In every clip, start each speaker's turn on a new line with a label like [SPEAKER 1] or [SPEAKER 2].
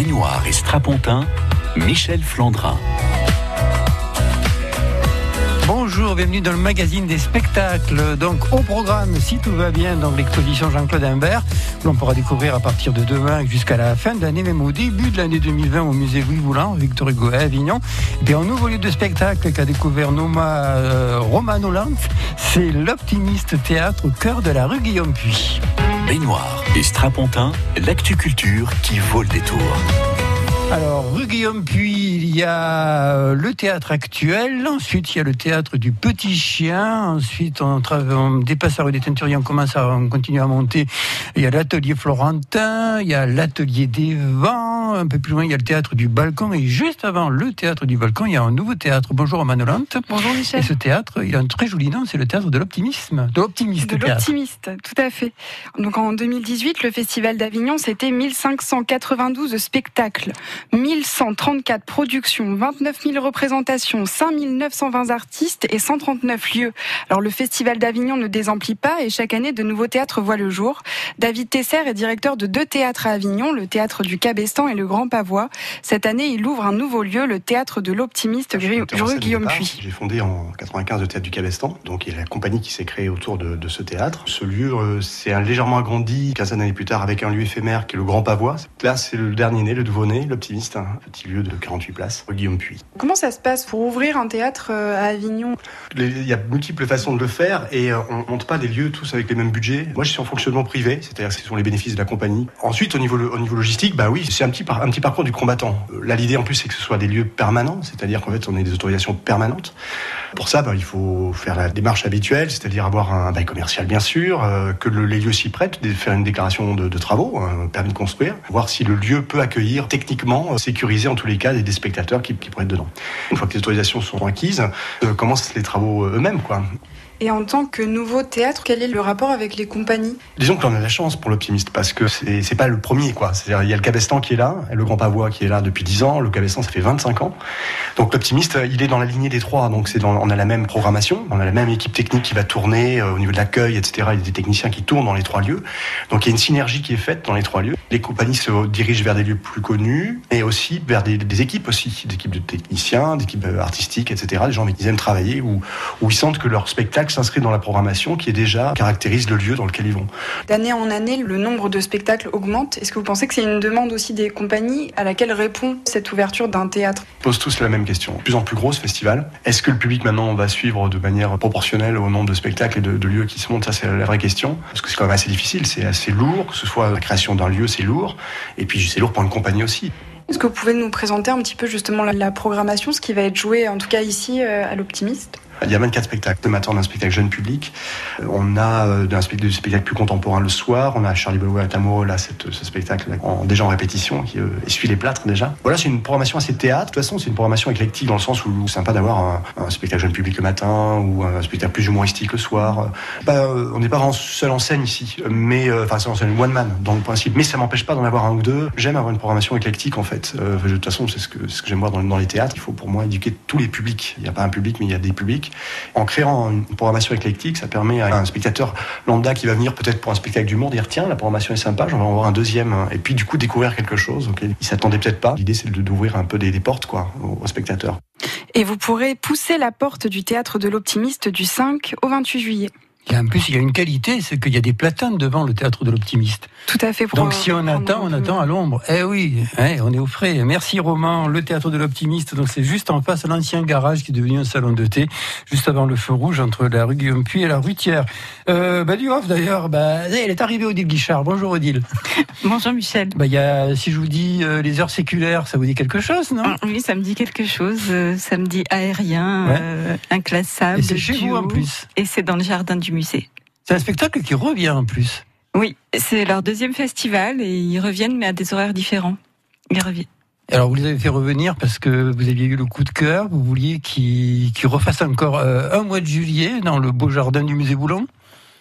[SPEAKER 1] Et Strapontin, Michel Flandrin.
[SPEAKER 2] Bonjour, bienvenue dans le magazine des spectacles. Donc au programme, si tout va bien, dans l'exposition Jean-Claude Imbert, l'on pourra découvrir à partir de demain jusqu'à la fin de l'année, même au début de l'année 2020 au musée Louis Boulan, Victor Hugo à Avignon. Et un nouveau lieu de spectacle qu'a découvert Noma euh, Romano Lanz, c'est l'Optimiste Théâtre au cœur de la rue Guillaume Puy.
[SPEAKER 1] Baignoire et Strapontin, l'actu culture qui vaut le détour.
[SPEAKER 2] Alors, rue Guillaume Puy, il y a euh, le théâtre actuel, ensuite il y a le théâtre du Petit Chien, ensuite on, on dépasse la rue des Teinturiers, on commence à on continue à monter, il y a l'atelier Florentin, il y a l'atelier des vents, un peu plus loin il y a le théâtre du Balcon, et juste avant le théâtre du Balcon, il y a un nouveau théâtre. Bonjour Manolante.
[SPEAKER 3] Bonjour Michel.
[SPEAKER 2] Et ce théâtre, il a un très joli nom, c'est le théâtre de l'optimisme, de l'optimiste
[SPEAKER 3] De l'optimiste, tout à fait. Donc en 2018, le Festival d'Avignon, c'était 1592 spectacles, 1134 productions, 29 000 représentations, 5 920 artistes et 139 lieux. Alors le Festival d'Avignon ne désemplit pas et chaque année de nouveaux théâtres voient le jour. David Tesser est directeur de deux théâtres à Avignon, le théâtre du Cabestan et le Grand Pavois. Cette année, il ouvre un nouveau lieu, le théâtre de l'optimiste
[SPEAKER 4] scène au
[SPEAKER 3] Guillaume. Puy.
[SPEAKER 4] J'ai fondé en 95 le théâtre du Cabestan, donc il y a la compagnie qui s'est créée autour de, de ce théâtre. Ce lieu euh, s'est légèrement agrandi 15 années plus tard avec un lieu éphémère qui est le Grand Pavois. Là, c'est le dernier né, le nouveau-né, l'optimiste, un petit lieu de 48 places, rue Guillaume Puy.
[SPEAKER 3] Comment ça se passe pour ouvrir un théâtre euh, à Avignon?
[SPEAKER 4] Il y a multiples façons de le faire et euh, on monte pas des lieux tous avec les mêmes budgets. Moi, je suis en fonctionnement privé, c'est-à-dire que ce sont les bénéfices de la compagnie. Ensuite, au niveau, au niveau logistique, bah oui, c'est un petit, par- un petit parcours du combattant. Euh, Là, l'idée en plus, c'est que ce soit des lieux permanents, c'est-à-dire qu'en fait, on ait des autorisations permanentes. Pour ça, bah, il faut faire la démarche habituelle, c'est-à-dire avoir un bail commercial, bien sûr, euh, que le- les lieux s'y prêtent, faire une déclaration de, de travaux, un permis de construire, voir si le lieu peut accueillir techniquement, euh, sécuriser en tous les cas des, spectateurs qui, pourraient être dedans. Une fois que les autorisations sont acquises, euh, commencent les travaux euh, eux-mêmes.
[SPEAKER 3] Et en tant que nouveau théâtre, quel est le rapport avec les compagnies?
[SPEAKER 4] Disons que l'on a la chance pour l'optimiste parce que c'est pas le premier quoi. C'est-à-dire il y a le Cabestan qui est là, le Grand Pavois qui est là depuis 10 ans, le Cabestan ça fait 25 ans. Donc l'optimiste il est dans la lignée des trois. Donc c'est on a la même programmation, on a la même équipe technique qui va tourner euh, au niveau de l'accueil, etc. Il y a des techniciens qui tournent dans les trois lieux. Donc il y a une synergie qui est faite dans les trois lieux. Les compagnies se dirigent vers des lieux plus connus et aussi vers des, équipes aussi, des équipes de techniciens, des équipes euh, artistiques, etc. Des gens qui aiment travailler ou où ils sentent que leur spectacle s'inscrit dans la programmation qui est déjà caractérise le lieu dans lequel ils vont.
[SPEAKER 3] D'année en année, le nombre de spectacles augmente. Est-ce que vous pensez que c'est une demande aussi des compagnies à laquelle répond cette ouverture d'un théâtre?
[SPEAKER 4] Ils posent tous la même question. De plus en plus gros ce festival. Est-ce que le public maintenant va suivre de manière proportionnelle au nombre de spectacles et de, de lieux qui se montent Ça c'est la vraie question. Parce que c'est quand même assez difficile, c'est assez lourd, que ce soit la création d'un lieu c'est lourd, et puis c'est lourd pour une compagnie aussi.
[SPEAKER 3] Est-ce que vous pouvez nous présenter un petit peu justement la, la programmation, ce qui va être joué en tout cas ici euh, à l'Optimiste?
[SPEAKER 4] Il y a 24 spectacles. Le matin, on a un spectacle jeune public. Euh, On a euh, un spectacle, plus contemporains le soir. On a Charlie Balois et Amoureux, là, ce spectacle en, déjà en répétition, qui euh, essuie les plâtres déjà. Voilà, c'est une programmation assez théâtre. De toute façon, c'est une programmation éclectique dans le sens où c'est sympa d'avoir un, spectacle jeune public le matin ou un spectacle plus humoristique le soir. Bah, on n'est pas en scène ici, mais enfin seul en scène one man dans le principe. Mais ça m'empêche pas d'en avoir un ou deux. J'aime avoir une programmation éclectique en fait. De toute façon, c'est ce que, j'aime voir dans les théâtres. Il faut pour moi éduquer tous les publics. Il n'y a pas un public, mais il y a des publics. En créant une programmation éclectique, ça permet à un spectateur lambda qui va venir peut-être pour un spectacle d'humour dire tiens la programmation est sympa, j'en vais en voir un deuxième et puis du coup découvrir quelque chose auquel il s'attendait peut-être pas. L'idée c'est d'ouvrir un peu des, des portes quoi aux, aux spectateurs.
[SPEAKER 3] Et vous pourrez pousser la porte du théâtre de l'Optimiste du 5 au 28 juillet.
[SPEAKER 2] Et en plus, il y a une qualité, c'est qu'il y a des platanes devant le théâtre de l'optimiste.
[SPEAKER 3] Tout à fait. pour,
[SPEAKER 2] Donc
[SPEAKER 3] euh,
[SPEAKER 2] si on attend, on attend à l'ombre. Eh oui, eh, on est au frais. Merci Roman, le théâtre de l'optimiste. Donc c'est juste en face de l'ancien garage qui est devenu un salon de thé, juste avant le feu rouge entre la rue Guillaume Puy et la rue Thiers. Euh, bah, du off d'ailleurs, bah, eh, elle est arrivée Odile Guichard. Bonjour Odile.
[SPEAKER 5] Bonjour Michel.
[SPEAKER 2] Bah, il y a, si je vous dis euh, les heures séculaires, ça vous dit quelque chose, non?
[SPEAKER 5] Ah, Oui, ça me dit quelque chose. euh, Ça me dit aérien,
[SPEAKER 2] Ouais.
[SPEAKER 5] euh, inclassable.
[SPEAKER 2] Et c'est chez vous en plus.
[SPEAKER 5] Et c'est dans le jardin du musée.
[SPEAKER 2] C'est un spectacle qui revient en plus.
[SPEAKER 5] Oui, c'est leur deuxième festival et ils reviennent mais à des horaires différents. Ils reviennent.
[SPEAKER 2] Alors vous les avez fait revenir parce que vous aviez eu le coup de cœur, vous vouliez qu'ils refassent encore euh, un mois de juillet dans le beau jardin du musée Boulon.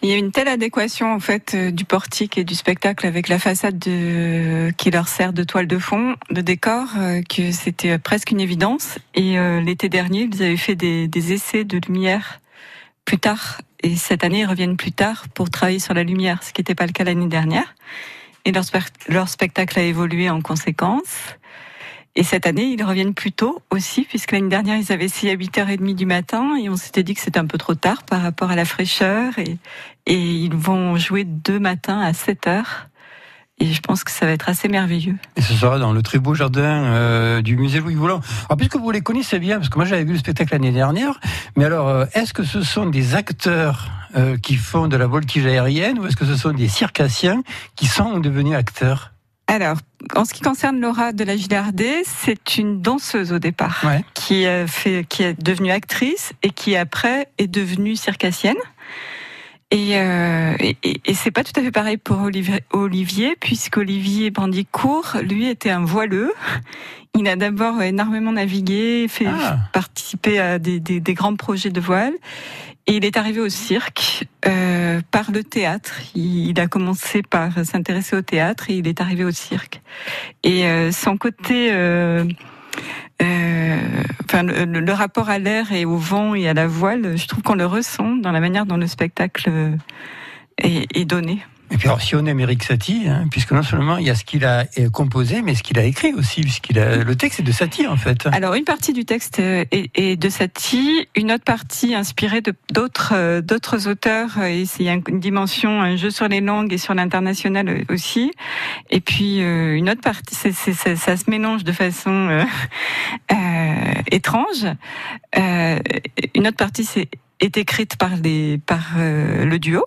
[SPEAKER 5] Il y a une telle adéquation en fait euh, du portique et du spectacle avec la façade de... qui leur sert de toile de fond, de décor, euh, que c'était presque une évidence. Et euh, l'été dernier, ils avaient fait des, des essais de lumière plus tard. Et cette année, ils reviennent plus tard pour travailler sur la lumière, ce qui n'était pas le cas l'année dernière. et leur, spectacle a évolué en conséquence. Et cette année, ils reviennent plus tôt aussi, puisque l'année dernière, ils avaient essayé à 8h30 du matin et on s'était dit que c'était un peu trop tard par rapport à la fraîcheur et, et ils vont jouer deux matins à 7h. Et je pense que ça va être assez merveilleux.
[SPEAKER 2] Et ce sera dans le très beau jardin euh, du musée Louis Voulon. Alors, puisque vous les connaissez bien, parce que moi j'avais vu le spectacle l'année dernière, mais alors, euh, est-ce que ce sont des acteurs euh, qui font de la voltige aérienne ou est-ce que ce sont des circassiens qui sont devenus acteurs?
[SPEAKER 5] Alors, en ce qui concerne Laura de la Gillardée, c'est une danseuse au départ
[SPEAKER 2] Ouais.
[SPEAKER 5] qui a fait, qui est devenue actrice et qui après est devenue circassienne. Et, euh, et, et- c'est pas tout à fait pareil pour Olivier, Olivier puisqu'Olivier Bandicourt, lui, était un voileux. Il a d'abord énormément navigué, fait
[SPEAKER 2] Ah.
[SPEAKER 5] participer à des, des, des grands projets de voile. Et il est arrivé au cirque euh, par le théâtre. Il, il a commencé par s'intéresser au théâtre et il est arrivé au cirque. Et euh, son côté, euh, enfin le, rapport à l'air et au vent et à la voile, je trouve qu'on le ressent dans la manière dont le spectacle euh, est donné.
[SPEAKER 2] Et puis alors, si on aime Eric Satie, hein, puisque non seulement il y a ce qu'il a euh, composé, mais ce qu'il a écrit aussi, puisqu'il a le texte est de Satie en fait.
[SPEAKER 5] Alors une partie du texte euh, est, de Satie, une autre partie inspirée de d'autres euh, d'autres auteurs. Et il y a une dimension, un jeu sur les langues et sur l'international aussi. Et puis une autre partie, ça se mélange de façon euh, euh, étrange. Euh, une autre partie est écrite par les par le duo.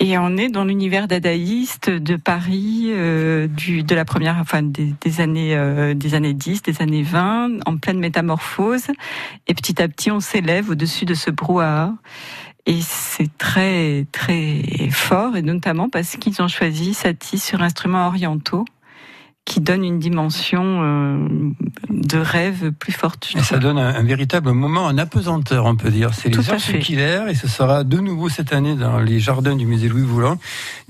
[SPEAKER 5] Et on est dans l'univers dadaïste de Paris, euh, du, de la première, enfin des, des années, euh, des années 10, des années 20, en pleine métamorphose. Et petit à petit, on s'élève au-dessus de ce brouhaha. Et c'est très, très fort, et notamment parce qu'ils ont choisi Satie sur instruments orientaux, qui donne une dimension euh, de rêve plus forte.
[SPEAKER 2] Et ça donne un, un véritable moment en apesanteur, on peut dire. C'est
[SPEAKER 5] Tout
[SPEAKER 2] les
[SPEAKER 5] à
[SPEAKER 2] Heures
[SPEAKER 5] fait.
[SPEAKER 2] Circulaires et ce sera de nouveau cette année dans les jardins du musée Louis Voulant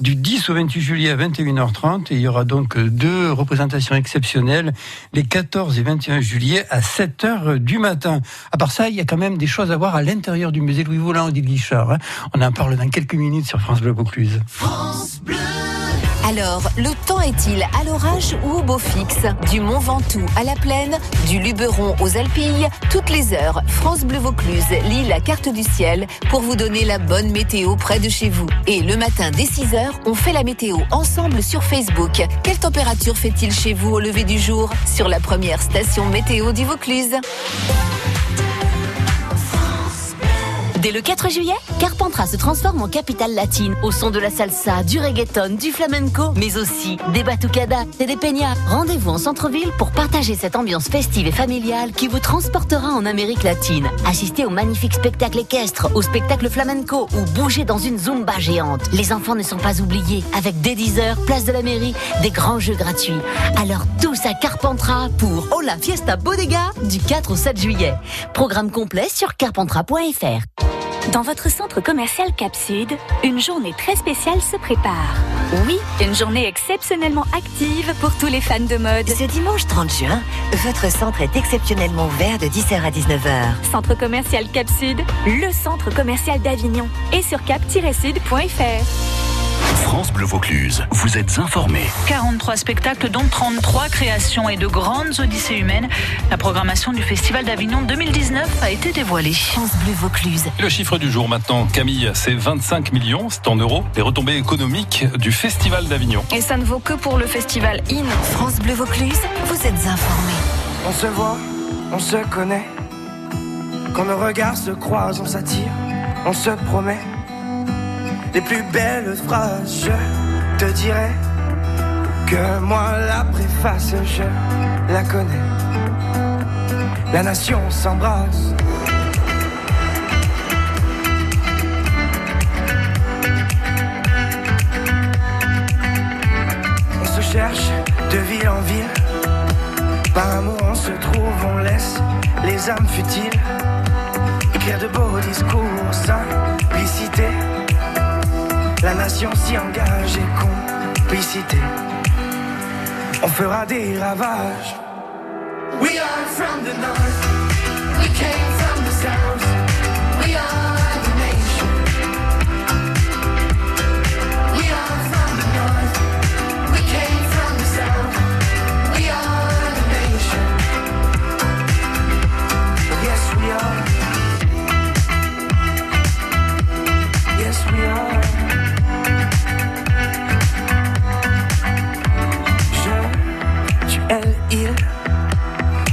[SPEAKER 2] du 10 au 28 juillet à 21h30 et il y aura donc deux représentations exceptionnelles les 14 et 21 juillet à 7h du matin. À part ça, il y a quand même des choses à voir à l'intérieur du musée Louis Voulant, dit Guichard. hein. On en parle dans quelques minutes sur France Bleu Vaucluse.
[SPEAKER 6] Alors, le temps est-il à l'orage ou au beau fixe? Du Mont Ventoux à la plaine, du Luberon aux Alpilles, toutes les heures, France Bleu Vaucluse lit la carte du ciel pour vous donner la bonne météo près de chez vous. Et le matin dès 6 heures, on fait la météo ensemble sur Facebook. Quelle température fait-il chez vous au lever du jour? Sur la première station météo du Vaucluse.
[SPEAKER 7] Dès le 4 juillet, Carpentras se transforme en capitale latine au son de la salsa, du reggaeton, du flamenco, mais aussi des batucadas et des peñas. Rendez-vous en centre-ville pour partager cette ambiance festive et familiale qui vous transportera en Amérique latine. Assistez au magnifique spectacle équestre, au spectacle flamenco ou bougez dans une zumba géante. Les enfants ne sont pas oubliés avec dès 10h, place de la mairie, des grands jeux gratuits. Alors tous à Carpentras pour Oh la Fiesta Bodega du 4 au 7 juillet. Programme complet sur carpentras.fr.
[SPEAKER 8] Dans votre centre commercial Cap Sud, une journée très spéciale se prépare. Oui, une journée exceptionnellement active pour tous les fans de mode.
[SPEAKER 9] Ce dimanche 30 juin, votre centre est exceptionnellement ouvert de 10h à 19h.
[SPEAKER 8] Centre commercial Cap Sud, le centre commercial d'Avignon et sur cap-sud.fr.
[SPEAKER 1] France Bleu Vaucluse, vous êtes informés.
[SPEAKER 10] 43 spectacles, dont 33 créations et de grandes odyssées humaines. La programmation du Festival d'Avignon 2019 a été dévoilée.
[SPEAKER 6] France Bleu Vaucluse.
[SPEAKER 11] Le chiffre du jour maintenant, Camille, c'est 25 millions, c'est en euros, les retombées économiques du Festival d'Avignon.
[SPEAKER 3] Et ça ne vaut que pour le festival IN.
[SPEAKER 6] France Bleu Vaucluse, vous êtes informés.
[SPEAKER 12] On se voit, on se connaît. Quand nos regards se croisent, on s'attire, on se promet. Les plus belles phrases, je te dirai que moi la préface, je la connais. La nation s'embrasse. On se cherche de ville en ville. Par amour on se trouve, on laisse les âmes futiles écrire de beaux discours, simplicité. La nation s'y engage et complicité. On fera des ravages. We are from the north, we came from the south,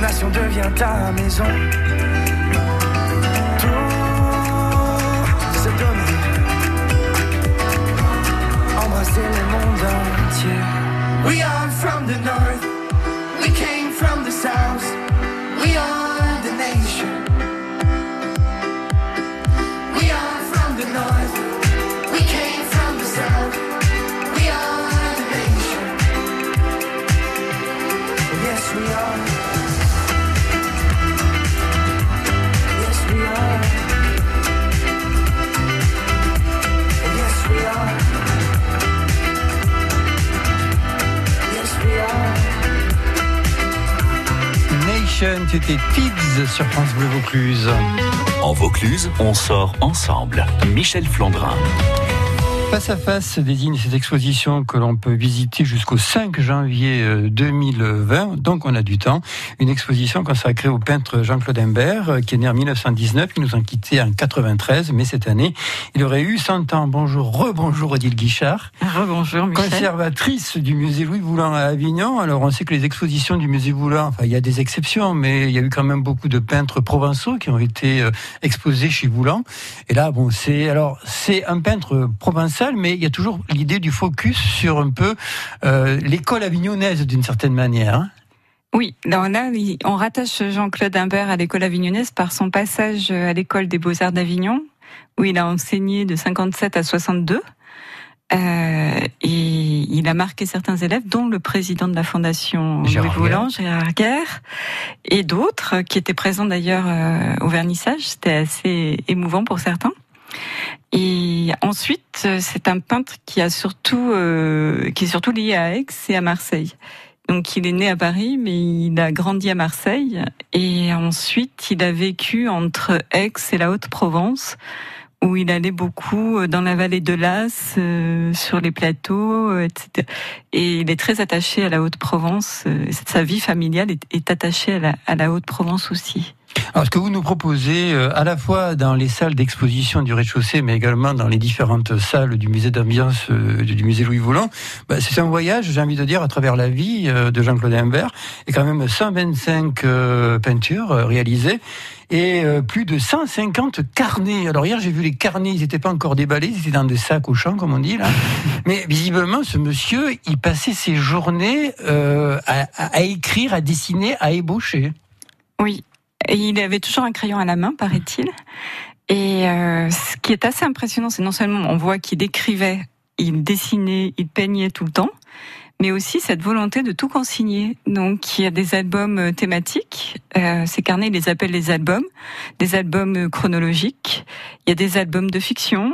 [SPEAKER 13] Nation devient ta maison. Tout se donner, embrasser le monde entier. We are from the north, we came from the south, Nation,
[SPEAKER 2] c'était Tibbs sur France Bleu Vaucluse.
[SPEAKER 14] En Vaucluse, on sort ensemble. Michel Flandrin.
[SPEAKER 2] Face à face désigne cette exposition que l'on peut visiter jusqu'au 5 janvier euh, 2020, donc on a du temps. Une exposition consacrée au peintre Jean-Claude Imbert, euh, qui est né en 1919, qui nous a quittés en 93, mais cette année, il aurait eu 100 ans. Bonjour, rebonjour Odile Guichard.
[SPEAKER 5] Rebonjour Michel.
[SPEAKER 2] Conservatrice du musée Louis Boulan à Avignon. Alors on sait que les expositions du musée Boulan, enfin il y a des exceptions, mais il y a eu quand même beaucoup de peintres provençaux qui ont été euh, exposés chez Boulan. Et là, bon, c'est alors c'est un peintre provençal, mais il y a toujours l'idée du focus sur un peu euh, l'école avignonnaise d'une certaine manière. hein.
[SPEAKER 5] Oui, là, on rattache Jean-Claude Imbert à l'école avignonnaise par son passage à l'école des beaux-arts d'Avignon, où il a enseigné de 57 à 62. Euh, et il a marqué certains élèves, dont le président de la fondation
[SPEAKER 2] Gérard
[SPEAKER 5] Louis Boulan, Gérard Guerre, et d'autres qui étaient présents d'ailleurs euh, au vernissage. C'était assez émouvant pour certains. Ensuite, euh, c'est un peintre euh, qui est surtout lié à Aix et à Marseille. Donc, il est né à Paris, mais il a grandi à Marseille. Et ensuite, il a vécu entre Aix et la Haute-Provence, où il allait beaucoup euh, dans la vallée de l'As, sur les plateaux, etc. Et il est très attaché à la Haute-Provence. Sa vie familiale est, attachée à la Haute-Provence aussi.
[SPEAKER 2] Alors, ce que vous nous proposez, euh, à la fois dans les salles d'exposition du rez-de-chaussée, mais également dans les différentes salles du musée d'ambiance euh, du musée Louis Voulan, bah, c'est un voyage, j'ai envie de dire, à travers la vie euh, de Jean-Claude Imbert, et quand même 125 euh, peintures euh, réalisées et euh, plus de 150 carnets. Alors hier, j'ai vu les carnets, ils n'étaient pas encore déballés, ils étaient dans des sacs au champ, comme on dit là. Mais visiblement, ce monsieur, il passait ses journées euh, à- à écrire, à dessiner, à ébaucher.
[SPEAKER 5] Oui, et il avait toujours un crayon à la main, paraît-il. Et euh, ce qui est assez impressionnant, c'est non seulement on voit qu'il écrivait, il dessinait, il peignait tout le temps, mais aussi cette volonté de tout consigner. Donc il y a des albums euh, thématiques, euh, ces carnets, il les appelle les albums, des albums euh, chronologiques, il y a des albums de fiction,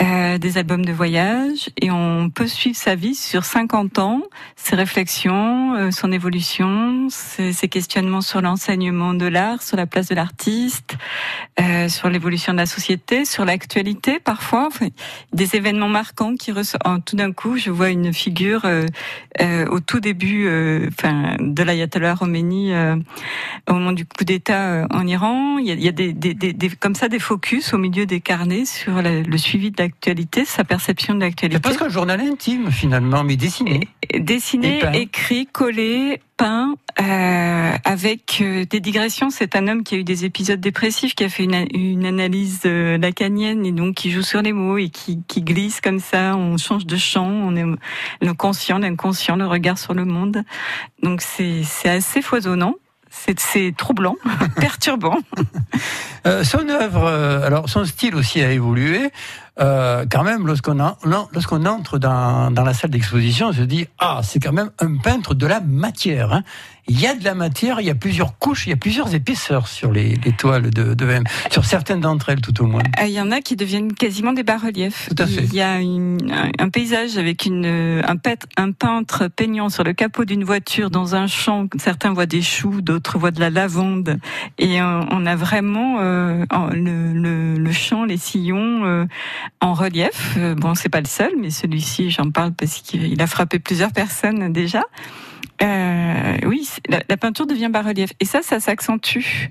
[SPEAKER 5] euh, des albums de voyage, et on peut suivre sa vie sur 50 ans, ses réflexions, euh, son évolution, ses, ses questionnements sur l'enseignement de l'art, sur la place de l'artiste, euh, sur l'évolution de la société, sur l'actualité parfois, des événements marquants qui ressortent. En- Tout d'un coup, je vois une figure euh, euh, au tout début, enfin, de l'ayatollah Khomeini au moment du coup d'État en Iran. Il y a, il y a des, des- des- comme ça des focus au milieu des carnets sur la- le suivi de l'actualité, sa perception de l'actualité.
[SPEAKER 2] C'est presque un journal intime finalement, mais dessiné.
[SPEAKER 5] Dessiné, écrit, collé, peint, euh, avec euh, des digressions. C'est un homme qui a eu des épisodes dépressifs, qui a fait une, une analyse euh, lacanienne et donc qui joue sur les mots et qui, qui glisse comme ça. On change de champ, on est le conscient, l'inconscient, le regard sur le monde. Donc c'est assez foisonnant. C'est troublant, perturbant.
[SPEAKER 2] Euh, son œuvre, euh, alors son style aussi a évolué. Euh, quand même, lorsqu'on en- lorsqu'on entre dans, dans la salle d'exposition, on se dit ah, c'est quand même un peintre de la matière. hein. Il y a de la matière, il y a plusieurs couches, il y a plusieurs épaisseurs sur les, les toiles de, de VM, sur certaines d'entre elles tout au moins.
[SPEAKER 5] Euh, Il y en a qui deviennent quasiment des bas-reliefs.
[SPEAKER 2] Tout à fait.
[SPEAKER 5] Il y a une- un, paysage avec une, euh, un, peintre peignant sur le capot d'une voiture dans un champ. Certains voient des choux, d'autres voient de la lavande. Et euh, on a vraiment euh, le, le, le champ, les sillons euh, en relief. Bon, c'est pas le seul, mais celui-ci, j'en parle parce qu'il a frappé plusieurs personnes déjà. Euh, oui, la, peinture devient bas-relief. Et ça, ça s'accentue.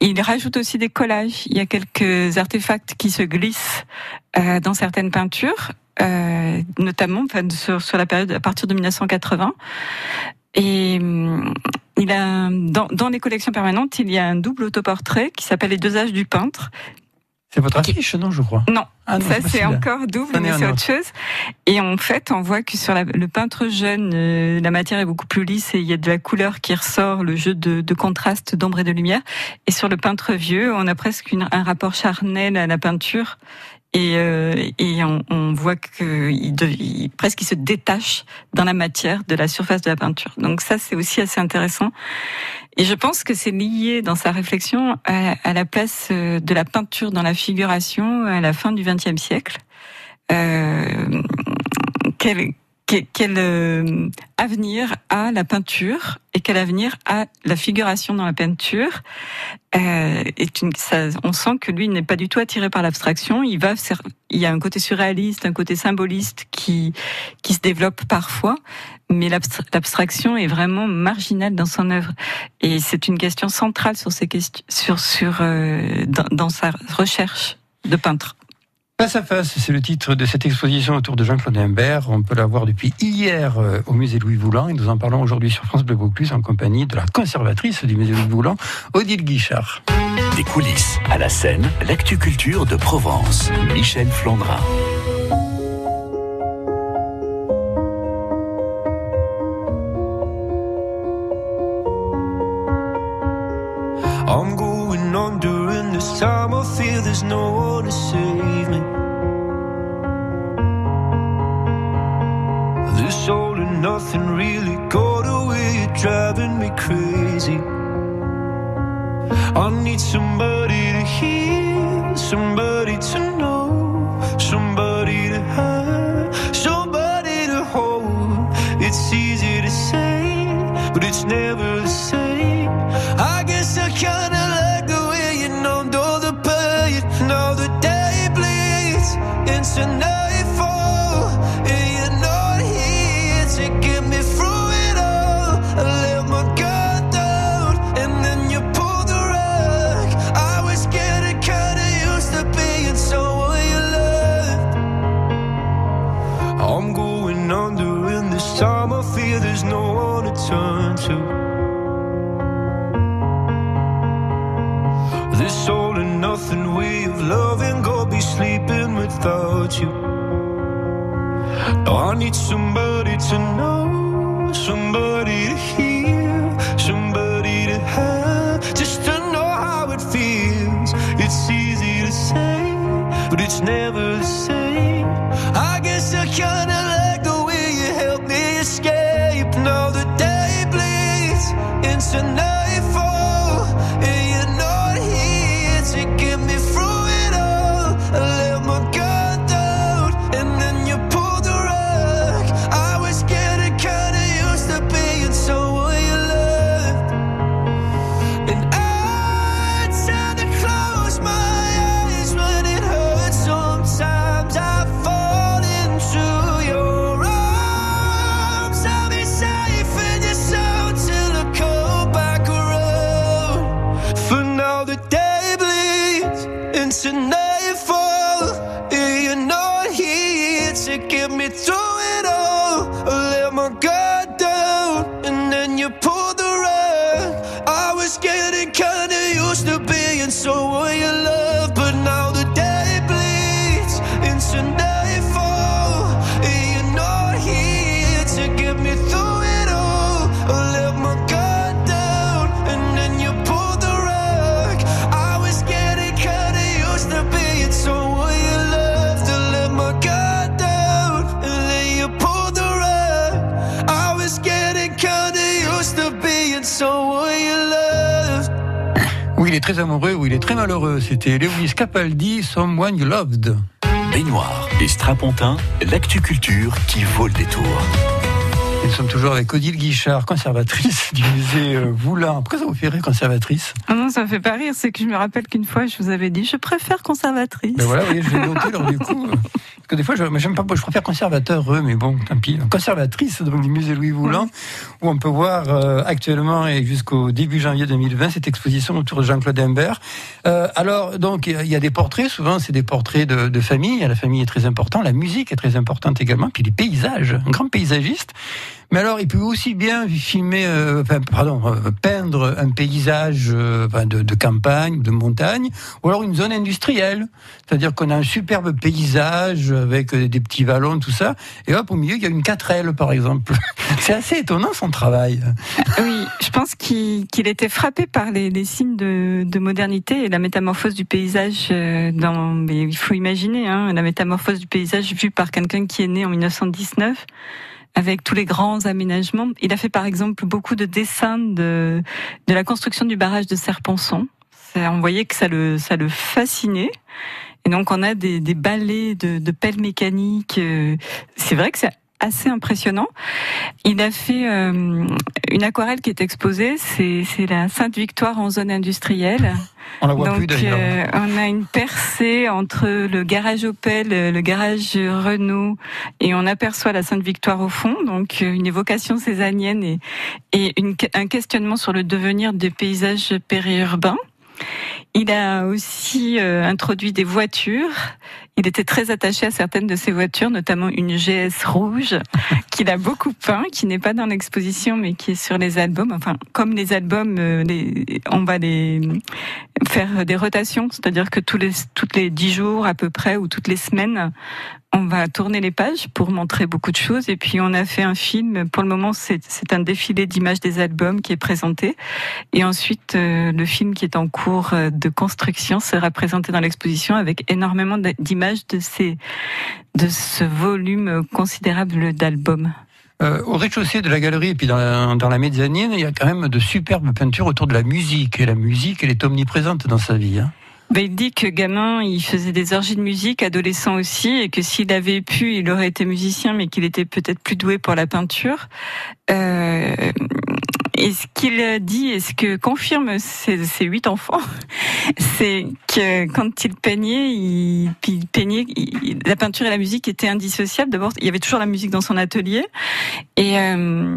[SPEAKER 5] Il rajoute aussi des collages. Il y a quelques artefacts qui se glissent euh, dans certaines peintures, euh, notamment enfin, sur, la période à partir de 1980. Et hum, il a dans les collections permanentes, il y a un double autoportrait qui s'appelle Les deux âges du peintre.
[SPEAKER 2] C'est votre affiche, non, je crois
[SPEAKER 5] Non,
[SPEAKER 2] Ah non,
[SPEAKER 5] ça
[SPEAKER 2] c'est pas
[SPEAKER 5] c'est encore double, mais c'est autre
[SPEAKER 2] autre.
[SPEAKER 5] chose. Et en fait, on voit que sur la- le peintre jeune, euh, la matière est beaucoup plus lisse et il y a de la couleur qui ressort, le jeu de, de contraste d'ombre et de lumière. Et sur le peintre vieux, on a presque une- un rapport charnel à la peinture. Et, euh, et on, on voit que il, de- il- presque il se détache dans la matière de la surface de la peinture. Donc ça, c'est aussi assez intéressant. Et je pense que c'est lié dans sa réflexion à, la place euh, de la peinture dans la figuration à la fin du XXe siècle. Euh, quel, quel, euh, avenir a la peinture et quel avenir a la figuration dans la peinture? Euh, est une, ça, On sent que lui n'est pas du tout attiré par l'abstraction. Il va, il y a un côté surréaliste, un côté symboliste qui qui se développe parfois, mais l'abstra- l'abstraction est vraiment marginale dans son œuvre. Et c'est une question centrale sur ces questions, sur sur euh, dans sa recherche de peintre.
[SPEAKER 2] Face à face, c'est le titre de cette exposition autour de Jean-Claude Imbert. On peut la voir depuis hier euh, au musée Louis Voulan et nous en parlons aujourd'hui sur France Bleu Vaucluse en compagnie de la conservatrice du musée Louis Voulan, Odile Guichard.
[SPEAKER 1] Des coulisses à la scène, l'actu culture de Provence. Michel Flandrin.
[SPEAKER 12] I'm going on during this time. I feel there's no one to save nothing really got away. You're driving me crazy. I need somebody to hear, somebody to know, somebody to have, somebody to hold. It's easy to say, but it's never the same. I guess I kinda like the way you numbed all the pain. Now the day bleeds into nightfall, no one to turn to. This all and nothing way of loving, go be sleeping without you. Now I need somebody to know, somebody to hear, somebody to have, just to know how it feels. It's easy to say, but it's never the same.
[SPEAKER 2] Est très amoureux, où il est très malheureux. C'était Lewis Capaldi, Someone You Loved.
[SPEAKER 1] Baignoire et strapontin, l'actu culture qui vaut le détour.
[SPEAKER 2] Nous sommes toujours avec Odile Guichard, conservatrice du musée euh, Voulin. Pourquoi ça vous fait rire, conservatrice?
[SPEAKER 5] Ah non, ça me fait pas rire. C'est que je me rappelle qu'une fois, je vous avais dit, je préfère conservatrice.
[SPEAKER 2] Ben voilà, voyez, je l'ai noté, alors du coup. euh, Parce que des fois, je, mais j'aime pas, je préfère conservateur, eux, mais bon, tant pis. Conservatrice, donc, du musée Louis Voulant, où on peut voir euh, actuellement et jusqu'au début janvier 2020 cette exposition autour de Jean-Claude Imbert. Euh, alors, donc, il y a- il y a des portraits, souvent, c'est des portraits de, de famille. La famille est très importante, la musique est très importante également, puis les paysages, un grand paysagiste. Mais alors, il peut aussi bien filmer, euh, enfin, pardon, euh, peindre un paysage euh, enfin, de, de campagne, de montagne, ou alors une zone industrielle. C'est-à-dire qu'on a un superbe paysage avec euh, des petits vallons, tout ça, et hop, au milieu, il y a une quatrelle, par exemple. C'est assez étonnant son travail.
[SPEAKER 5] Oui, je pense qu'il qu'il était frappé par les, les signes de, de modernité et la métamorphose du paysage. euh, Dans, mais il faut imaginer hein, la métamorphose du paysage vue par quelqu'un qui est né en 1919 avec tous les grands aménagements. Il a fait par exemple beaucoup de dessins de, de la construction du barrage de Serponçon. On voyait que ça le, ça le fascinait. Et donc on a des, des balais de, de pelles mécaniques. euh, C'est vrai que c'est assez impressionnant. Il a fait euh, une aquarelle qui est exposée, c'est c'est la Sainte Victoire en zone industrielle.
[SPEAKER 2] On la voit
[SPEAKER 5] Donc
[SPEAKER 2] plus d'ailleurs.
[SPEAKER 5] euh, on a une percée entre le garage Opel, le garage Renault, et on aperçoit la Sainte Victoire au fond. Donc euh, une évocation césanienne et, et une- un questionnement sur le devenir des paysages périurbains. Il a aussi euh, introduit des voitures. Il était très attaché à certaines de ces voitures, notamment une GS rouge qu'il a beaucoup peint, qui n'est pas dans l'exposition, mais qui est sur les albums. Enfin, comme les albums, euh, les- on va les faire des rotations, c'est-à-dire que tous les toutes les dix jours à peu près ou toutes les semaines, on va tourner les pages pour montrer beaucoup de choses. Et puis on a fait un film. Pour le moment, c'est un défilé d'images des albums qui est présenté. Et ensuite, euh, le film qui est en cours euh, de construction sera présenté dans l'exposition avec énormément d'images de de ce volume considérable d'albums.
[SPEAKER 2] Euh, au rez-de-chaussée de la galerie et puis dans la, dans la mezzanine, il y a quand même de superbes peintures autour de la musique. Et la musique, elle est omniprésente dans sa vie. hein.
[SPEAKER 5] Ben, il dit que gamin, il faisait des orgies de musique, adolescent aussi, et que s'il avait pu, il aurait été musicien, mais qu'il était peut-être plus doué pour la peinture. Euh, et ce qu'il dit, et ce que confirme ses, ses huit enfants, c'est que quand il peignait, il, il peignait, la peinture et la musique étaient indissociables. D'abord, il y avait toujours la musique dans son atelier, et euh,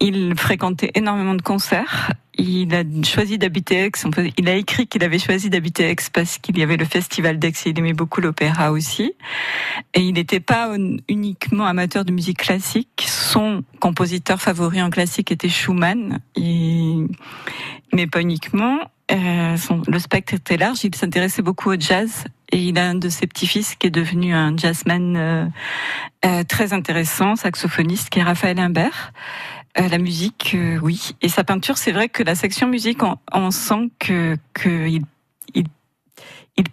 [SPEAKER 5] il fréquentait énormément de concerts. Il a choisi d'habiter Aix. Il a écrit qu'il avait choisi d'habiter Aix parce qu'il y avait le festival d'Aix et il aimait beaucoup l'opéra aussi. Et il n'était pas uniquement amateur de musique classique. Son compositeur favori en classique était Schumann, mais pas uniquement. Euh, le spectre était large. Il s'intéressait beaucoup au jazz et il a un de ses petits-fils qui est devenu un jazzman euh, euh, très intéressant, saxophoniste, qui est Raphaël Imbert. La musique, euh, oui. Et sa peinture, c'est vrai que la section musique, on, on sent que, que il,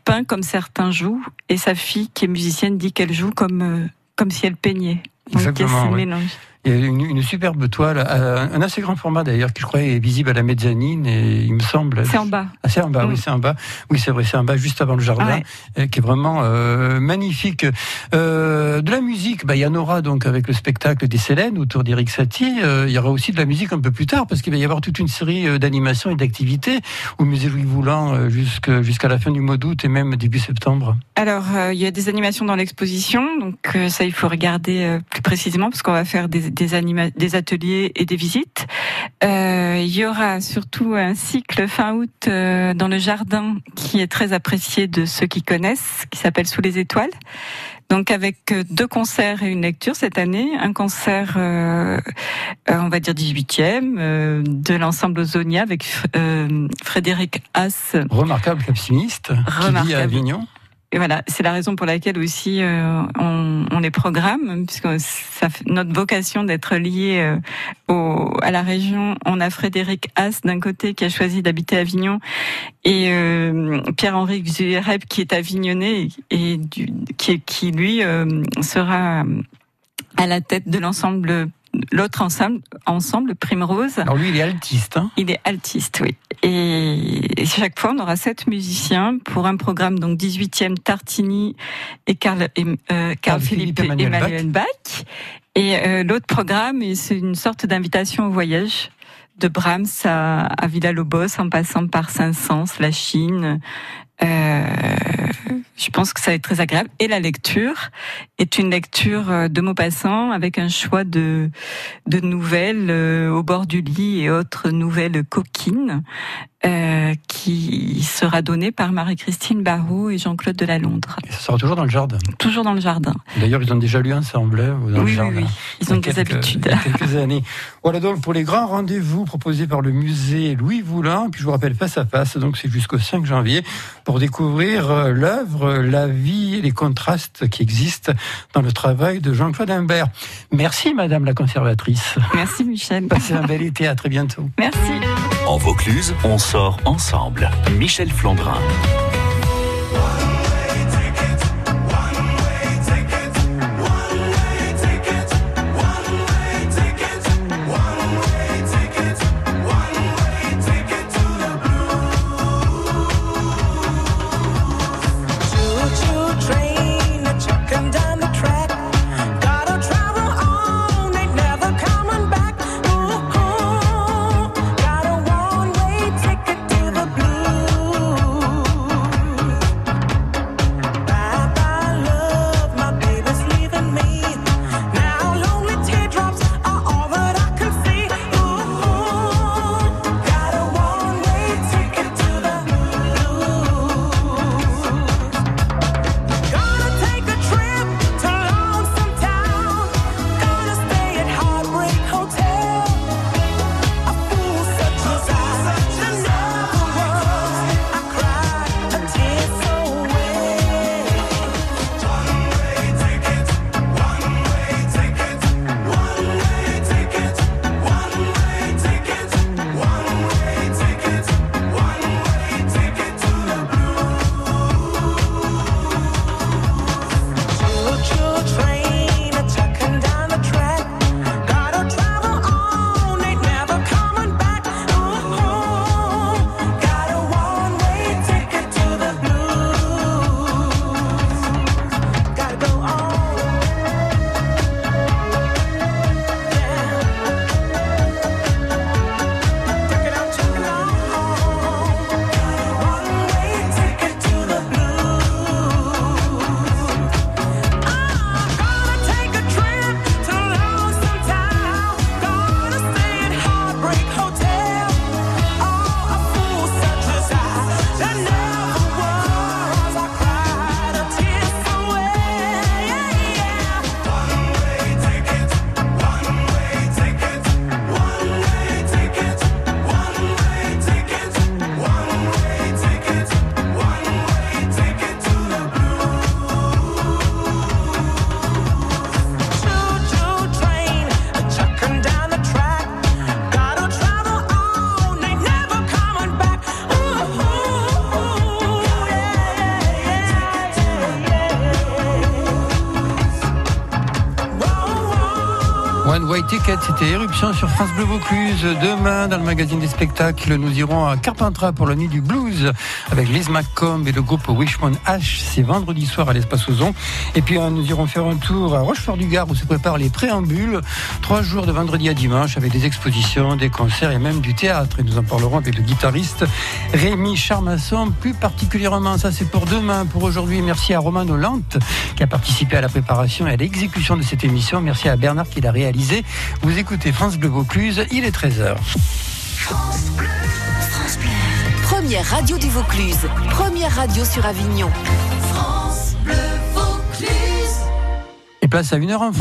[SPEAKER 5] peint comme certains jouent, et sa fille, qui est musicienne, dit qu'elle joue comme, euh, comme si elle peignait. Donc, il y a
[SPEAKER 2] Exactement. Il y a une, une superbe toile, euh, un assez grand format d'ailleurs, qui je crois est visible à la mezzanine, et il me semble.
[SPEAKER 5] C'est en bas.
[SPEAKER 2] Ah, c'est en bas, oui, c'est en bas. Oui, c'est vrai, c'est en bas, juste avant le jardin,
[SPEAKER 5] Ouais.
[SPEAKER 2] euh, qui est vraiment euh, magnifique. Euh, de la musique, bah, il y en aura donc avec le spectacle des Célènes autour d'Éric Satie. Euh, il y aura aussi de la musique un peu plus tard, parce qu'il va y avoir toute une série d'animations et d'activités au musée Louis Voulant jusqu'à la fin du mois d'août et même début septembre.
[SPEAKER 5] Alors, il y a des animations dans l'exposition, donc ça, il faut regarder plus précisément parce qu'on va faire des, des, anima- des ateliers et des visites. Euh, il y aura surtout un cycle fin août euh, dans le jardin qui est très apprécié de ceux qui connaissent, qui s'appelle Sous les étoiles. Donc avec euh, deux concerts et une lecture cette année, un concert, euh, on va dire 18e, euh, de l'ensemble Ozonia avec euh, Frédéric Haas,
[SPEAKER 2] Remarquable capsimiste, qui vit à. Avignon.
[SPEAKER 5] Et voilà, c'est la raison pour laquelle aussi euh, on, on les programme, puisque ça notre vocation d'être lié euh, au, à la région. On a Frédéric Haas d'un côté qui a choisi d'habiter Avignon et euh, Pierre-Henri Xuereb qui est avignonnais et du, qui, qui lui euh, sera à la tête de l'ensemble l'autre ensemble, ensemble, Primrose.
[SPEAKER 2] Alors lui, il est altiste. Hein
[SPEAKER 5] il est altiste, oui. Et, chaque fois, on aura sept musiciens pour un programme, donc 18e Tartini et Carl, euh, Carl, Philippe, Emmanuel, Emmanuel Bach. Et euh, l'autre programme, c'est une sorte d'invitation au voyage de Brahms à, à Villa-Lobos en passant par Saint-Saëns, la Chine, euh, je pense que ça va être très agréable. Et la lecture est une lecture euh, de Maupassant avec un choix de, de nouvelles euh, au bord du lit et autres nouvelles coquines euh, qui sera donnée par Marie-Christine Barrault et Jean-Claude Delalondre.
[SPEAKER 2] Et ça sera toujours dans le jardin
[SPEAKER 5] Toujours dans le jardin.
[SPEAKER 2] D'ailleurs, ils ont déjà lu ensemble hein, dans
[SPEAKER 5] oui,
[SPEAKER 2] le jardin.
[SPEAKER 5] Oui, oui, ils ont des habitudes.
[SPEAKER 2] Quelques années. Voilà donc pour les grands rendez-vous proposés par le musée Louis Voulin. Puis je vous rappelle face à face, donc c'est jusqu'au 5 janvier pour découvrir euh, l'œuvre, la vie et les contrastes qui existent dans le travail de Jean-Claude Imbert. Merci Madame la conservatrice.
[SPEAKER 5] Merci Michel.
[SPEAKER 2] Passez un bel été, à très bientôt.
[SPEAKER 5] Merci.
[SPEAKER 1] En Vaucluse, on sort ensemble. Michel Flandrin.
[SPEAKER 2] C'était Éruption sur France Bleu Vaucluse. Demain, dans le magazine des spectacles, nous irons à Carpentras pour la nuit du blues avec Liz McComb et le groupe Wishman H. C'est vendredi soir à l'Espace Ozon. Et puis, nous irons faire un tour à Rochefort-du-Gard où se préparent les préambules. Trois jours de vendredi à dimanche avec des expositions, des concerts et même du théâtre. Et nous en parlerons avec le guitariste Rémi Charmasson. Plus particulièrement, ça c'est pour demain. Pour aujourd'hui, merci à Romain Lante qui a participé à la préparation et à l'exécution de cette émission. Merci à Bernard qui l'a réalisé. Vous écoutez France Bleu Vaucluse, il est 13h.
[SPEAKER 6] France Bleu. France Bleu. Première radio du Vaucluse, première radio sur Avignon. France Bleu
[SPEAKER 2] Vaucluse. Et place à 1h